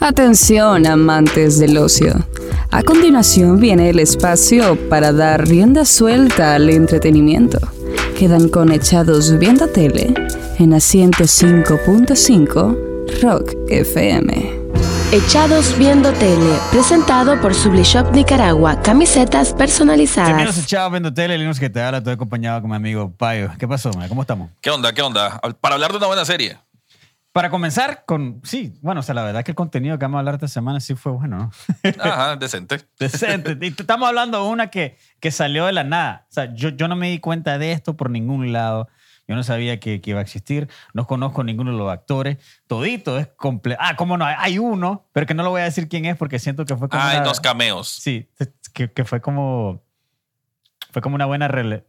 Atención, amantes del ocio. A continuación viene el espacio para dar rienda suelta al entretenimiento. Quedan conechados viendo tele en asiento 5.5 Rock FM. Echados Viendo Tele, presentado por Sublishop Nicaragua, camisetas personalizadas. Bienvenidos a Echados Viendo Tele, el que te habla, estoy acompañado con mi amigo Payo. ¿Qué pasó, man? ¿Cómo estamos? ¿Qué onda? ¿Qué onda? Para hablar de una buena serie. Para comenzar con, sí, bueno, o sea, la verdad que el contenido que vamos a hablar esta semana sí fue bueno, ¿no? Ajá, decente. decente. Y estamos hablando de una que, que salió de la nada. O sea, yo, yo no me di cuenta de esto por ningún lado. Yo no sabía que, que iba a existir. No conozco ninguno de los actores. Todito es completo. Ah, cómo no, hay uno, pero que no lo voy a decir quién es porque siento que fue como. Hay una- dos cameos. Sí, que, que fue como. Fue como una buena. rele-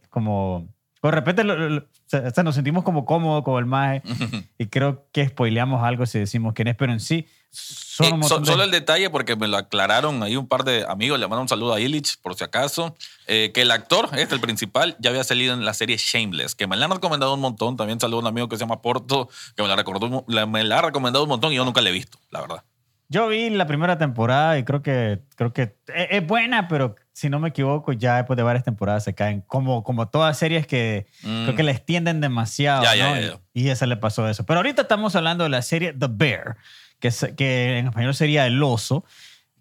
Como. De repente lo- lo- o sea, nos sentimos como cómodos con el maje y creo que spoileamos algo si decimos quién es, pero en sí son Eh, so- de- Solo el detalle, porque me lo aclararon ahí un par de amigos, le mando un saludo a Illich, por si acaso, eh, que el actor, este, el principal, ya había salido en la serie Shameless, que me la han recomendado un montón. También saludo a un amigo que se llama Porto, que me la, recordó, me la ha recomendado un montón y yo nunca la he visto, la verdad. Yo vi la primera temporada y creo que, creo que es, es buena, pero si no me equivoco, ya después de varias temporadas se caen. Como, como todas series que Mm. creo que le extienden demasiado. Ya, ya, ¿no? ya, ya. Y, y esa le pasó eso. Pero ahorita estamos hablando de la serie The Bear, que, es- que en español sería El Oso,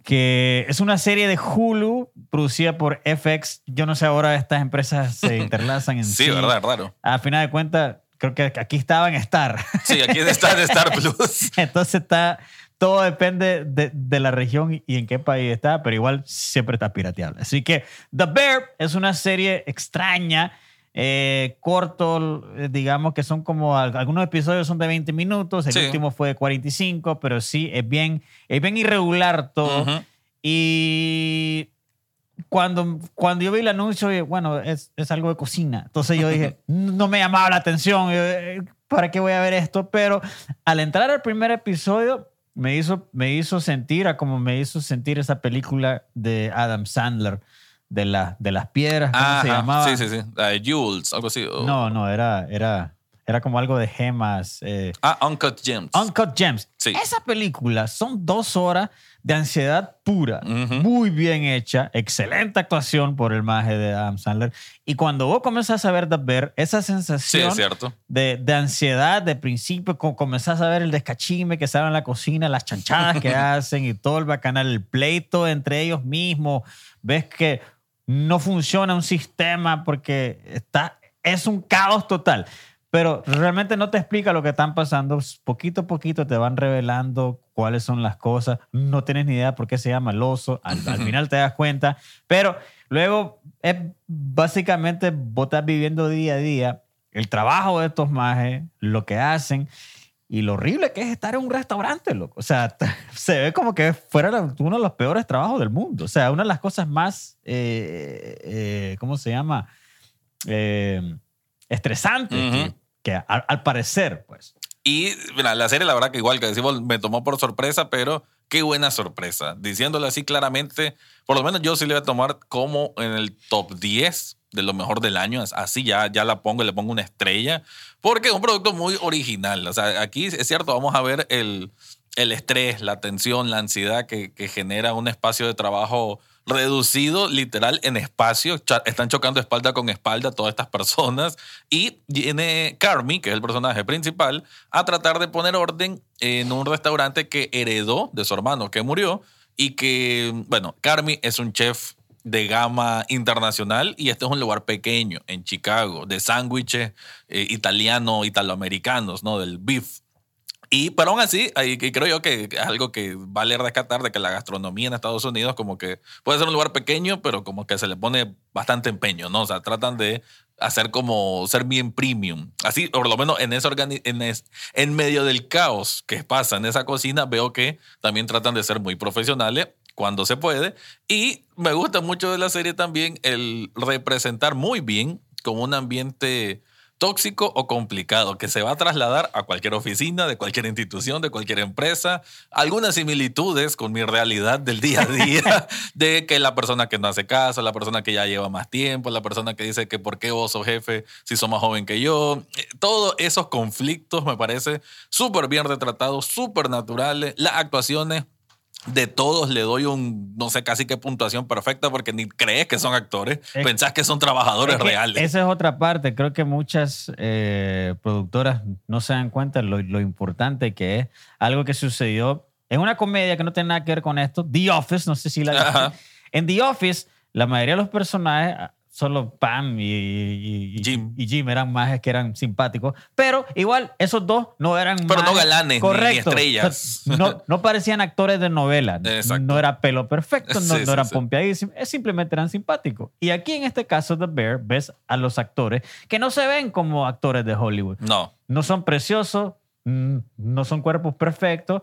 que es una serie de Hulu producida por FX. Yo no sé, ahora estas empresas se interlazan en sí. Sí, verdad, raro. A final de cuentas, creo que aquí estaba en Star. Sí, aquí está de Star Plus. Entonces está, todo depende de, de la región y en qué país está, pero igual siempre está pirateable. Así que The Bear es una serie extraña, eh, corto, eh, digamos que son como, al- algunos episodios son de 20 minutos, el Sí. último fue de 45, pero sí, es bien, es bien irregular todo. Ujú. Y cuando, cuando yo vi el anuncio, bueno, es, es algo de cocina. Entonces yo dije, no me llamaba la atención, eh, ¿para qué voy a ver esto? Pero al entrar al primer episodio, me hizo, me hizo sentir a como me hizo sentir esa película de Adam Sandler, de, la, de las piedras, ¿cómo se Ajá, llamaba? Sí, sí, sí. De Jules, algo así. o- No, no, era, era, era como algo de gemas. eh, Ah, Uncut Gems. Uncut Gems. Sí. Esa película son dos horas de ansiedad pura, Ujú. muy bien hecha, excelente actuación por el maje de Adam Sandler. Y cuando vos comenzás a ver The Bear, esa sí, sensación es cierto. de, de ansiedad de principio, co- comenzás a ver el descachime que sale en la cocina, las chanchadas que hacen y todo el bacanal, el pleito entre ellos mismos. Ves que no funciona un sistema porque está, es un caos total. Pero realmente no te explica lo que están pasando. Poquito a poquito te van revelando cuáles son las cosas. No tienes ni idea por qué se llama el oso. Al, al final te das cuenta. Pero luego es básicamente vos estás viviendo día a día el trabajo de estos majes, lo que hacen y lo horrible que es estar en un restaurante, loco. O sea, se ve como que fuera uno de los peores trabajos del mundo. O sea, una de las cosas más, eh, eh, ¿cómo se llama? Eh, estresantes que- Ujú. Que, al, parecer, pues. Y mira, la serie, la verdad que igual que decimos, me tomó por sorpresa, pero qué buena sorpresa. Diciéndolo así claramente, por lo menos yo sí le voy a tomar como en el top 10 de lo mejor del año. Así ya, ya la pongo, le pongo una estrella, porque es un producto muy original. O sea, aquí es cierto, vamos a ver el, el estrés, la tensión, la ansiedad que genera un espacio de trabajo reducido literal en espacio. Están chocando espalda con espalda todas estas personas. Y viene Carmi, que es el personaje principal, a tratar de poner orden en un restaurante que heredó de su hermano que murió. Y que, bueno, Carmi es un chef de gama internacional y este es un lugar pequeño en Chicago, de sándwiches eh, italiano, italoamericanos, ¿no? Del beef. Y, pero aún así, ahí creo yo que es algo que vale rescatar de que la gastronomía en Estados Unidos como que puede ser un lugar pequeño, pero como que se le pone bastante empeño, ¿no? O sea, tratan de hacer como ser bien premium. Así, por lo menos en, ese en, es- en medio del caos que pasa en esa cocina, veo que también tratan de ser muy profesionales cuando se puede. Y me gusta mucho de la serie también el representar muy bien como un ambiente tóxico o complicado que se va a trasladar a cualquier oficina, de cualquier institución, de cualquier empresa. Algunas similitudes con mi realidad del día a día, de que la persona que no hace caso, la persona que ya lleva más tiempo, la persona que dice que por qué vos sos jefe si sos más joven que yo. Eh, Todos esos conflictos me parece súper bien retratados, súper naturales. Las actuaciones de todos le doy un, no sé, casi qué puntuación perfecta porque ni crees que son actores, Es- pensás que son trabajadores Es que reales. Esa es otra parte. Creo que muchas eh, productoras no se dan cuenta lo, lo importante que es algo que sucedió en una comedia que no tiene nada que ver con esto. The Office, no sé si la. En The Office, la mayoría de los personajes, solo Pam y, y- y- Jim. y Jim eran más que eran simpáticos. Pero igual, esos dos no eran Pero no galanes ni- ni estrellas. O sea, No, no parecían actores de novela. Exacto. No era pelo perfecto, no, Sí, no eran sí. pompeadísimos, es simplemente eran simpáticos. Y aquí en este caso de Bear ves a los actores que no se ven como actores de Hollywood. No. No son preciosos, no son cuerpos perfectos,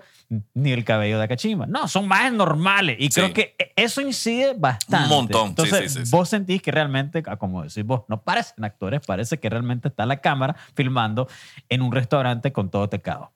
ni el cabello de Akachima. No, son más normales. Y Sí. creo que e- eso incide bastante. Un montón, Entonces, sí, sí, vos sentís que realmente, ah, como decís vos, no parecen actores, parece que realmente está la cámara filmando en un restaurante con todo tecado.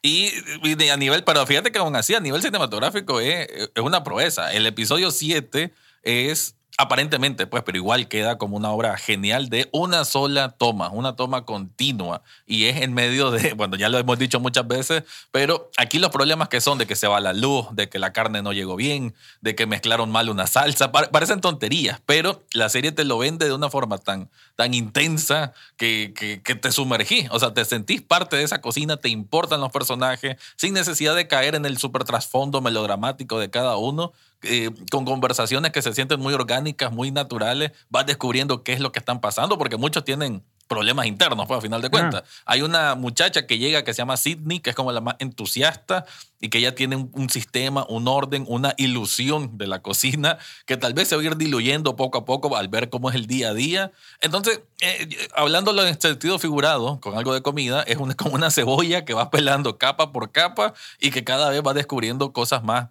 Y, y a nivel, pero fíjate que aún así, a nivel cinematográfico es, es una proeza. El episodio 7 es aparentemente, pues, pero igual queda como una obra genial de una sola toma, una toma continua. Y es en medio de, bueno, ya lo hemos dicho muchas veces, pero aquí los problemas que son de que se va la luz, de que la carne no llegó bien, de que mezclaron mal una salsa, pa- parecen tonterías, pero la serie te lo vende de una forma tan, tan intensa que, que, que te sumergís. O sea, te sentís parte de esa cocina, te importan los personajes, sin necesidad de caer en el super trasfondo melodramático de cada uno. Eh, con conversaciones que se sienten muy orgánicas, muy naturales, vas descubriendo qué es lo que están pasando, porque muchos tienen problemas internos, pues, a final de cuentas. Hay una muchacha que llega que se llama Sydney, que es como la más entusiasta y que ella tiene un, un sistema, un orden, una ilusión de la cocina que tal vez se va a ir diluyendo poco a poco al ver cómo es el día a día. Entonces, eh, hablándolo en sentido figurado, con algo de comida, es una, como una cebolla que va pelando capa por capa y que cada vez va descubriendo cosas más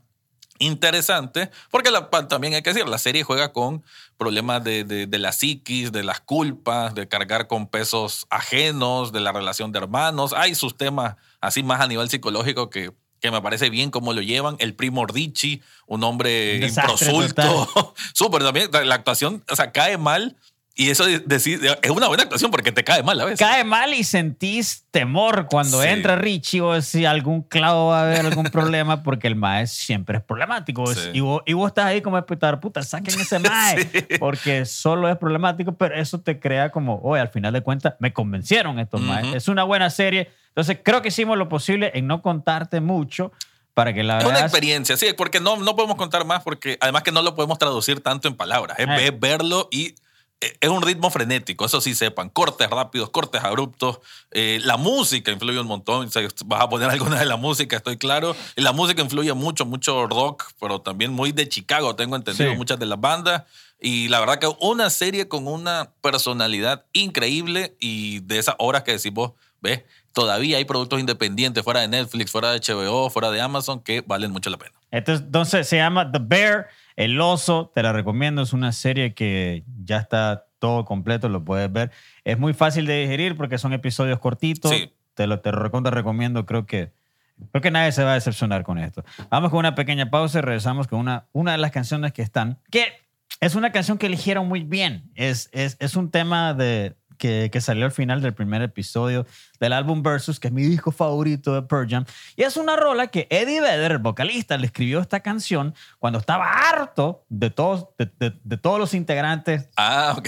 interesante, porque la- también hay que decir, la serie juega con problemas de, de- de la psiquis, de las culpas, de cargar con pesos ajenos, de la relación de hermanos. Hay sus temas así más a nivel psicológico que, que me parece bien cómo lo llevan. El primo Ricci, un hombre Un improsulto. Súper también. La actuación, o sea, cae mal. Y eso de- es una buena actuación porque te cae mal a veces. Cae mal y sentís temor cuando Sí. entra Richie o si algún clavo va a haber algún problema porque el mae siempre es problemático. Sí. Y, vos, y vos estás ahí como espectador, puta, saquen ese mae Sí. porque solo es problemático, pero eso te crea como, oye, al final de cuentas me convencieron estos Ujú. maes. Es una buena serie. Entonces creo que hicimos lo posible en no contarte mucho para que la Es una veas. experiencia, sí, porque no, no podemos contar más, porque además que no lo podemos traducir tanto en palabras. Es, Eh. verlo y es un ritmo frenético, eso sí sepan. Cortes rápidos, cortes abruptos. Eh, la música influye un montón. O sea, vas a poner alguna de la música, estoy claro. Y la música influye mucho, mucho rock, pero también muy de Chicago, tengo entendido, Sí. muchas de las bandas. Y la verdad que una serie con una personalidad increíble y de esas horas que decís vos, ves, todavía hay productos independientes fuera de Netflix, fuera de HBO, fuera de Amazon que valen mucho la pena. Entonces, entonces se llama The Bear, El Oso. Te la recomiendo. Es una serie que ya está todo completo, lo puedes ver. Es muy fácil de digerir porque son episodios cortitos. Sí. Te lo te lo recontra recomiendo. Creo que, creo que nadie se va a decepcionar con esto. Vamos con una pequeña pausa y regresamos con una, una de las canciones que están. Que es una canción que eligieron muy bien. Es, es, es un tema de, que, que salió al final del primer episodio del álbum Versus, que es mi disco favorito de Pearl Jam. Y es una rola que Eddie Vedder, el vocalista, le escribió esta canción cuando estaba harto de todos, de, de- de todos los integrantes. Ah, ok.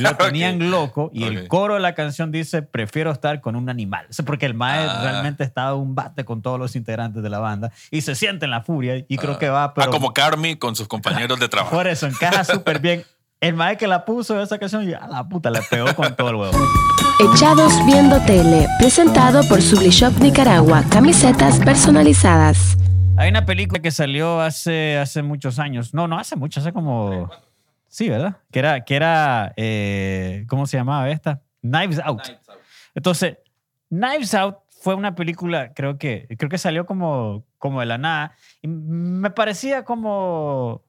Lo tenían loco y el coro de la canción dice, prefiero estar con un animal. O sea, porque el mae Ah. realmente estaba a un bate con todos los integrantes de la banda y se siente en la furia y creo que va, pero ah, como Carmi con sus compañeros de trabajo. por eso encaja súper bien. El mae que la puso esa canción y a la puta le pegó con todo el huevo. Echados Viendo Tele, presentado por Sublishop Nicaragua, camisetas personalizadas. Hay una película que salió hace, hace muchos años. No, no hace mucho, hace como... Sí, ¿verdad? Que era, que era eh, ¿cómo se llamaba esta? Knives Out. Entonces, Knives Out fue una película, creo que, creo que salió como, como de la nada. Y me parecía como,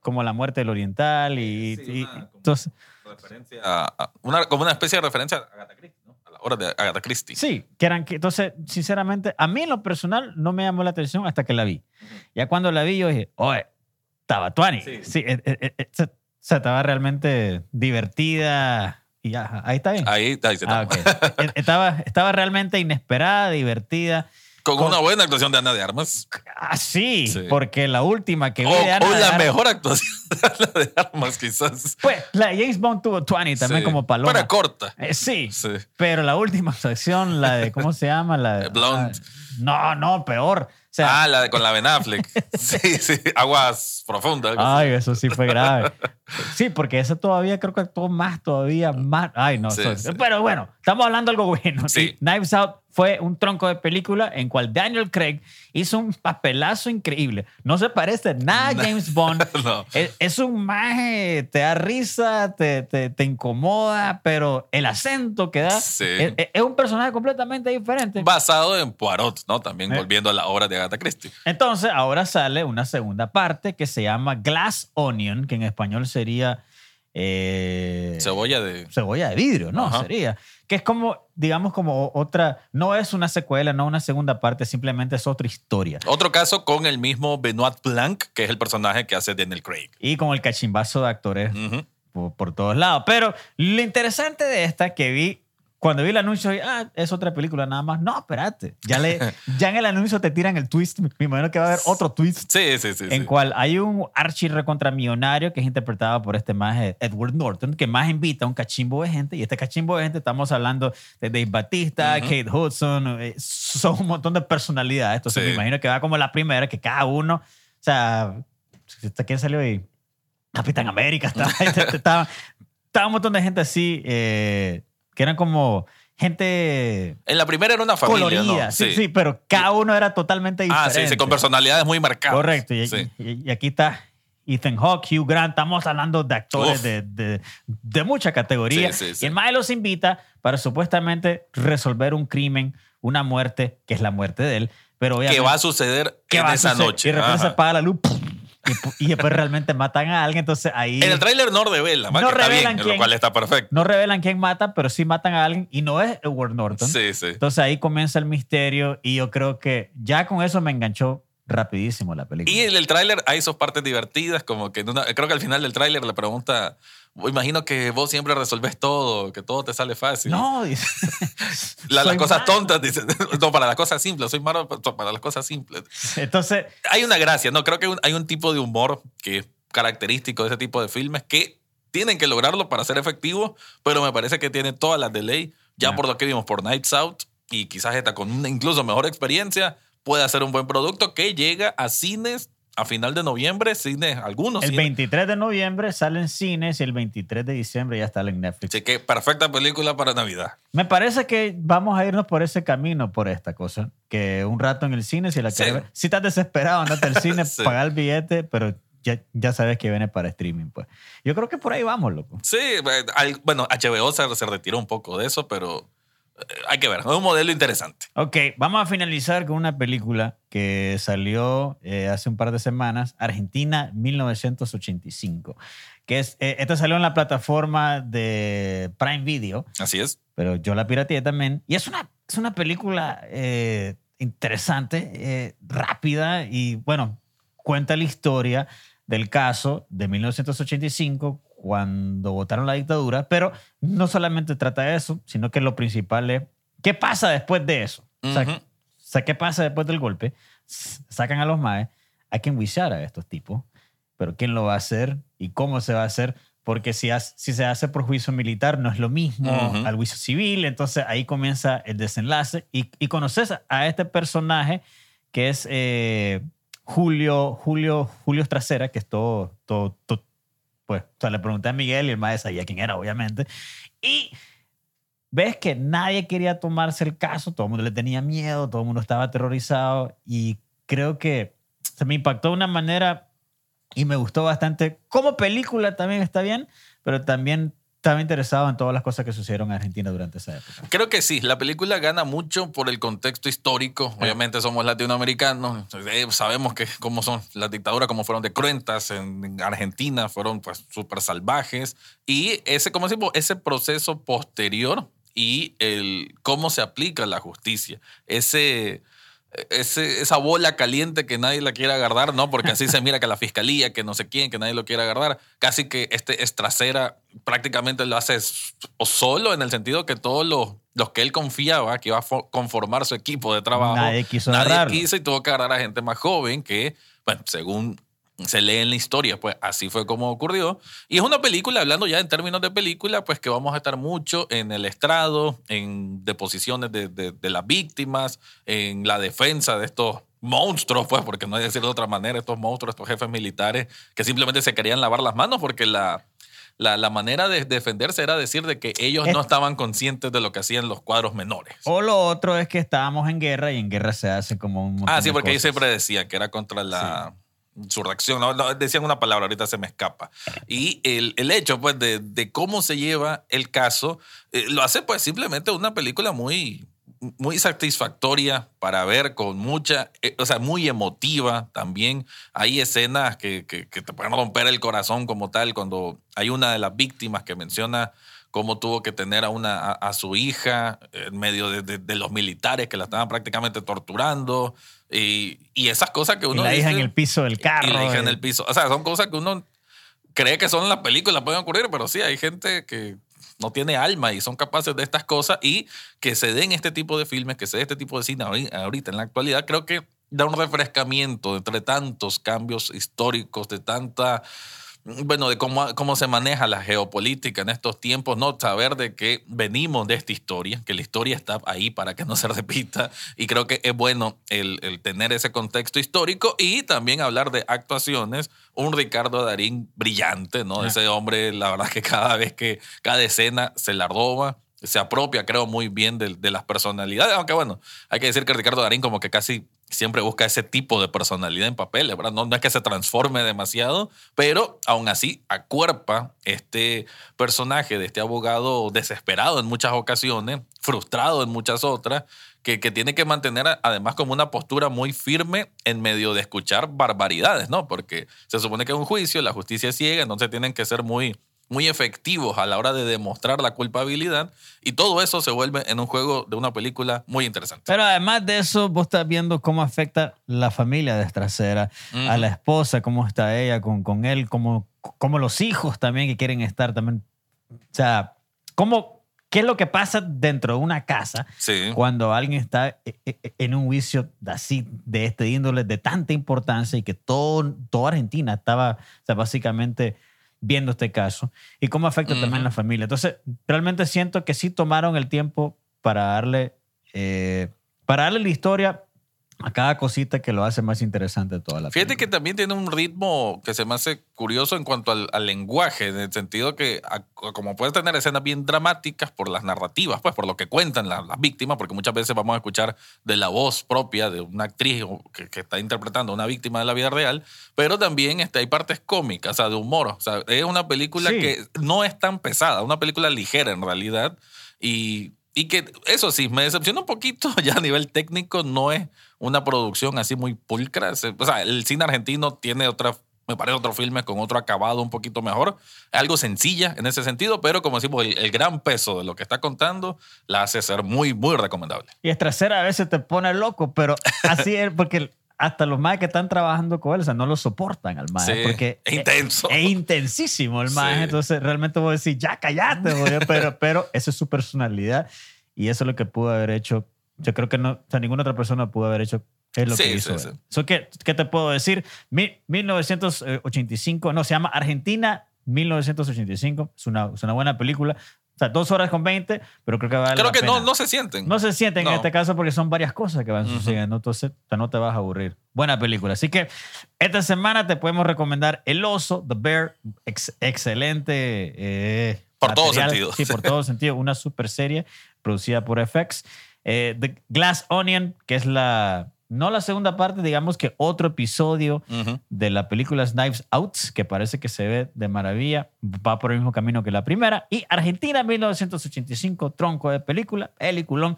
como La muerte del oriental y... Sí, y- una- entonces, Referencia a- a- una, como una especie de referencia a Agatha Christie, ¿no? A la hora de Agatha Christie. Sí, que eran que entonces, sinceramente, a mí en lo personal no me llamó la atención hasta que la vi. Ya cuando la vi, yo dije, oye, estaba tuani. Sí, Sí. eh, eh, eh, se- estaba realmente divertida y ya, ahí está bien. Ahí, ahí se Ah, está. ok. Eh, estaba, estaba realmente inesperada, divertida. Con, una buena actuación de Ana de Armas. Ah, sí, porque la última que vi O, de Ana o la Armas- mejor actuación de Ana de Armas, quizás. Pues la de James Bond tuvo 20 también Sí. como paloma. Pero corta. Eh, sí, Sí. pero la última sección, la de, ¿cómo se llama? La de, Blonde. No, no, peor. O sea, Ah, la de con la Ben Affleck. Sí, sí. Aguas profundas. así. Ay, eso sí fue grave. Sí, porque ese todavía creo que actuó más, todavía más. Ay, no. Sí, eso- sí. Pero bueno, estamos hablando de algo bueno. Sí. Knives Out fue un tronco de película en cual Daniel Craig hizo un papelazo increíble. No se parece nada a James Bond. No. Es, es un maje, te da risa, te, te, te incomoda, pero el acento que da Sí. es, es- es un personaje completamente diferente. Basado en Poirot, ¿no? También Eh. volviendo a la obra de Agatha Christie. Entonces, ahora sale una segunda parte que se llama Glass Onion, que en español sería. Eh, Cebolla de. cebolla de vidrio, ¿no? Ajá. Sería. Que es como, digamos, como otra. No es una secuela, no una segunda parte, simplemente es otra historia. Otro caso con el mismo Benoit Blanc, que es el personaje que hace Daniel Craig. Y con el cachimbazo de actores por, por todos lados. Pero lo interesante de esta que vi. Cuando vi el anuncio, ah, es otra película nada más. No, espérate. Ya, le, ya en el anuncio te tiran el twist. Me imagino que va a haber otro twist. Sí, sí, sí. en sí. cual hay un archi recontramillonario que es interpretado por este maje Edward Norton, que más invita a un cachimbo de gente. Y este cachimbo de gente, estamos hablando de Dave Batista, Ujú. Kate Hudson, eh, son un montón de personalidades. Entonces Sí. me imagino que va como la primera, que cada uno, o sea, ¿quién salió ahí? Capitán América, estaba, estaba, estaba un montón de gente así, eh, que eran como gente En la primera era una familia, colorida, ¿no? sí, sí, pero cada uno era totalmente Ah, diferente. sí, sí, con personalidades muy marcadas. Correcto. Y, Sí. y- y aquí está Ethan Hawke, Hugh Grant. Estamos hablando de actores de, de, de mucha categoría. Sí, sí, sí. Y el Mae los invita para supuestamente resolver un crimen, una muerte, que es la muerte de él. Pero Que obviamente- va a suceder ¿qué en va a esa suceder? noche. Y de repente se apaga la luz. ¡pum! Y, pu- y después realmente matan a alguien. Entonces ahí En el tráiler no revela, No revelan bien, lo quién. cual está perfecto. no revelan quién mata, pero sí matan a alguien. Y no es Edward Norton. Sí, sí. Entonces ahí comienza el misterio. Y yo creo que ya con eso me enganchó rapidísimo la película. Y en el tráiler hay sus partes divertidas, como que en una- creo que al final del tráiler le pregunta, imagino que vos siempre resolvés todo, que todo te sale fácil. No, dice. La- las cosas malo. tontas, dice, no, para las cosas simples, soy malo para las cosas simples. Entonces, Hay una gracia, ¿no? Creo que hay un tipo de humor que es característico de ese tipo de filmes que tienen que lograrlo para ser efectivos, pero me parece que tiene todas las de ley, ya Ya. por lo que vimos por Nights Out, y quizás esta con una incluso mejor experiencia, puede ser un buen producto que llega a cines a final de noviembre, cines, algunos el cines. 23 de noviembre sale en cines y el 23 de diciembre ya está en Netflix. Así que perfecta película para Navidad. Me parece que vamos a irnos por ese camino, por esta cosa. Que un rato en el cine, si la Sí. Si estás desesperado, andate al cine, Sí. pagar el billete, pero ya, ya sabes que viene para streaming, pues. Yo creo que por ahí vamos, loco. Sí, eh, bueno, HBO se, se retiró un poco de eso, pero hay que ver, es un modelo interesante. Ok, vamos a finalizar con una película que salió eh, hace un par de semanas, Argentina 1985. Que es, eh, esta salió en la plataforma de Prime Video. Así es. pero yo la pirateé también. Y es una, es una película eh, interesante, eh, rápida y, bueno, cuenta la historia del caso de 1985 cuando votaron la dictadura, pero no solamente trata de eso, sino que lo principal es qué pasa después de eso. O sea, Ujú. o sea, qué pasa después del golpe. Sacan a los maes, hay que enjuiciar a estos tipos, pero quién lo va a hacer y cómo se va a hacer, porque si, hace- si se hace por juicio militar no es lo mismo Ujú. al juicio civil, entonces ahí comienza el desenlace y, y conoces a este personaje que es eh, Julio, Julio, Julio Trasera, que es todo, todo, todo- pues, o sea, le pregunté a Miguel y el maestro sabía quién era, obviamente, y ves que nadie quería tomarse el caso, todo el mundo le tenía miedo, todo el mundo estaba aterrorizado y creo que se me impactó de una manera y me gustó bastante. Como película también está bien, pero también estaba interesado en todas las cosas que sucedieron en Argentina durante esa época. Creo que sí, la película gana mucho por el contexto histórico. Obviamente somos latinoamericanos, eh, sabemos que cómo son las dictaduras, cómo fueron de cruentas en, en Argentina, fueron pues súper salvajes. Y ese, como decimos, ese proceso posterior y el cómo se aplica la justicia. Ese, ese- esa bola caliente que nadie la quiere agarrar, ¿no? Porque así se mira que la fiscalía, que no sé quién, que nadie lo quiere agarrar. Casi que este Estracera prácticamente lo hace solo en el sentido que todos los, los que él confiaba que iba a fo- conformar su equipo de trabajo, Nadie quiso nadie agarrarlo. quiso y tuvo que agarrar a gente más joven que, bueno, según se lee en la historia, pues así fue como ocurrió. Y es una película, hablando ya en términos de película, pues que vamos a estar mucho en el estrado, en deposiciones de, de- de las víctimas, en la defensa de estos monstruos, pues, porque no hay que decir de otra manera, estos monstruos, estos jefes militares que simplemente se querían lavar las manos porque la, la, la manera de defenderse era decir de que ellos no estaban conscientes de lo que hacían los cuadros menores. O lo otro es que estábamos en guerra y en guerra se hace como un Ah, sí, porque ellos siempre decían que era contra la insurrección. No, no, decían una palabra, ahorita se me escapa. Y el, el hecho, pues, de, de cómo se lleva el caso, eh, lo hace, pues, simplemente una película muy, muy satisfactoria para ver, con mucha, eh, o sea, muy emotiva también. Hay escenas que, que te pueden romper el corazón como tal, cuando hay una de las víctimas que menciona cómo tuvo que tener a, una, a, a su hija en medio de, de- de los militares que la estaban prácticamente torturando y, y esas cosas que Y uno la hija en el piso del carro. y la hija en eh. el piso. O sea, son cosas que uno cree que son en las películas, pueden ocurrir, pero sí, hay gente que no tiene alma y son capaces de estas cosas y que se den este tipo de filmes, que se dé este tipo de cine ahori- ahorita en la actualidad, creo que da un refrescamiento entre tantos cambios históricos, de tanta bueno, de cómo, cómo se maneja la geopolítica en estos tiempos, ¿no? Saber de que venimos de esta historia, que la historia está ahí para que no se repita. Y creo que es bueno el, el tener ese contexto histórico y también hablar de actuaciones. Un Ricardo Darín brillante, ¿no? Ah. Ese hombre, la verdad que cada vez que, cada escena se la roba. Se apropia, creo, muy bien de, de las personalidades. Aunque bueno, hay que decir que Ricardo Darín como que casi siempre busca ese tipo de personalidad en papeles, ¿verdad? No, es que se transforme demasiado, pero aún así acuerpa este personaje de este abogado desesperado en muchas ocasiones, frustrado en muchas otras, que, que tiene que mantener además como una postura muy firme en medio de escuchar barbaridades, ¿no? Porque se supone que es un juicio, la justicia es ciega, entonces tienen que ser muy muy efectivos a la hora de demostrar la culpabilidad y todo eso se vuelve en un juego de una película muy interesante. Pero además de eso, vos estás viendo cómo afecta la familia de Estracera, a la esposa, cómo está ella con, con él, cómo, cómo los hijos también que quieren estar también. O sea, cómo, ¿qué es lo que pasa dentro de una casa Sí. cuando alguien está e- e- en un juicio así, de este índole, de tanta importancia y que todo, toda Argentina estaba, o sea, básicamente viendo este caso y cómo afecta también a la Ujú. familia. Entonces, realmente siento que sí tomaron el tiempo para darle, eh, para darle la historia a cada cosita que lo hace más interesante toda la Fíjate que también tiene un ritmo que se me hace curioso en cuanto al, al lenguaje, en el sentido que a- como puedes tener escenas bien dramáticas por las narrativas, pues por lo que cuentan la- las víctimas, porque muchas veces vamos a escuchar de la voz propia de una actriz que, que está interpretando a una víctima de la vida real, pero también este, hay partes cómicas, o sea, de humor. O sea, es una película Sí. que no es tan pesada, una película ligera en realidad y... Y que eso sí, me decepciona un poquito ya a nivel técnico, no es una producción así muy pulcra. O sea, el cine argentino tiene otra, me parece otro filme con otro acabado un poquito mejor. Algo sencilla en ese sentido, pero como decimos, el, el gran peso de lo que está contando la hace ser muy, muy recomendable. Y Estracera a veces te pone loco, pero así es porque hasta los más que están trabajando con él, o sea, no lo soportan al más, Sí, porque es intenso. Es, intensísimo el más, Sí. entonces realmente vos decís, ya cállate, güey", pero, pero esa es su personalidad y eso es lo que pudo haber hecho. Yo creo que no, o sea, ninguna otra persona pudo haber hecho es lo Sí, que hizo. sí, sí. So, ¿qué, ¿Qué te puedo decir? Mi- 1985, no, se llama Argentina 1985, es una, es una buena película. O sea, dos horas con 20, pero creo que vale Creo la que no, pena. no se sienten. No se sienten en este caso porque son varias cosas que van sucediendo, entonces no te vas a aburrir. Buena película. Así que esta semana te podemos recomendar El Oso, The Bear, ex- excelente. eh, Por todo material. sentido. Sí, por todo sentido. Una super serie producida por FX. Eh, The Glass Onion, que es la, no la segunda parte, digamos que otro episodio Ujú. de la película Knives Out, que parece que se ve de maravilla, va por el mismo camino que la primera. Y Argentina 1985, tronco de película, peliculón.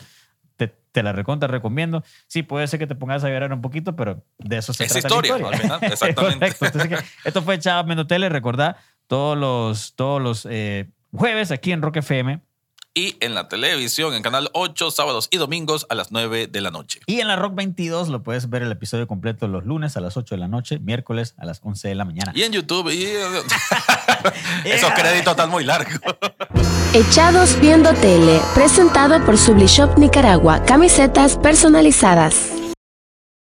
Te, te la recontra recomiendo. Sí, puede ser que te pongas a llorar un poquito, pero de eso se Es trata historia, la al final, exactamente. Entonces, esto fue Chava Viendo Tele, recordá, todos los, todos los eh, jueves aquí en Rock FM y en la televisión, en Canal 8, sábados y domingos a las 9 de la noche. Y en la Rock 22 lo puedes ver el episodio completo los lunes a las 8 de la noche, miércoles a las 11 de la mañana. Y en YouTube, y... esos créditos están muy largos. Echados Viendo Tele, presentado por Sublishop Nicaragua, camisetas personalizadas.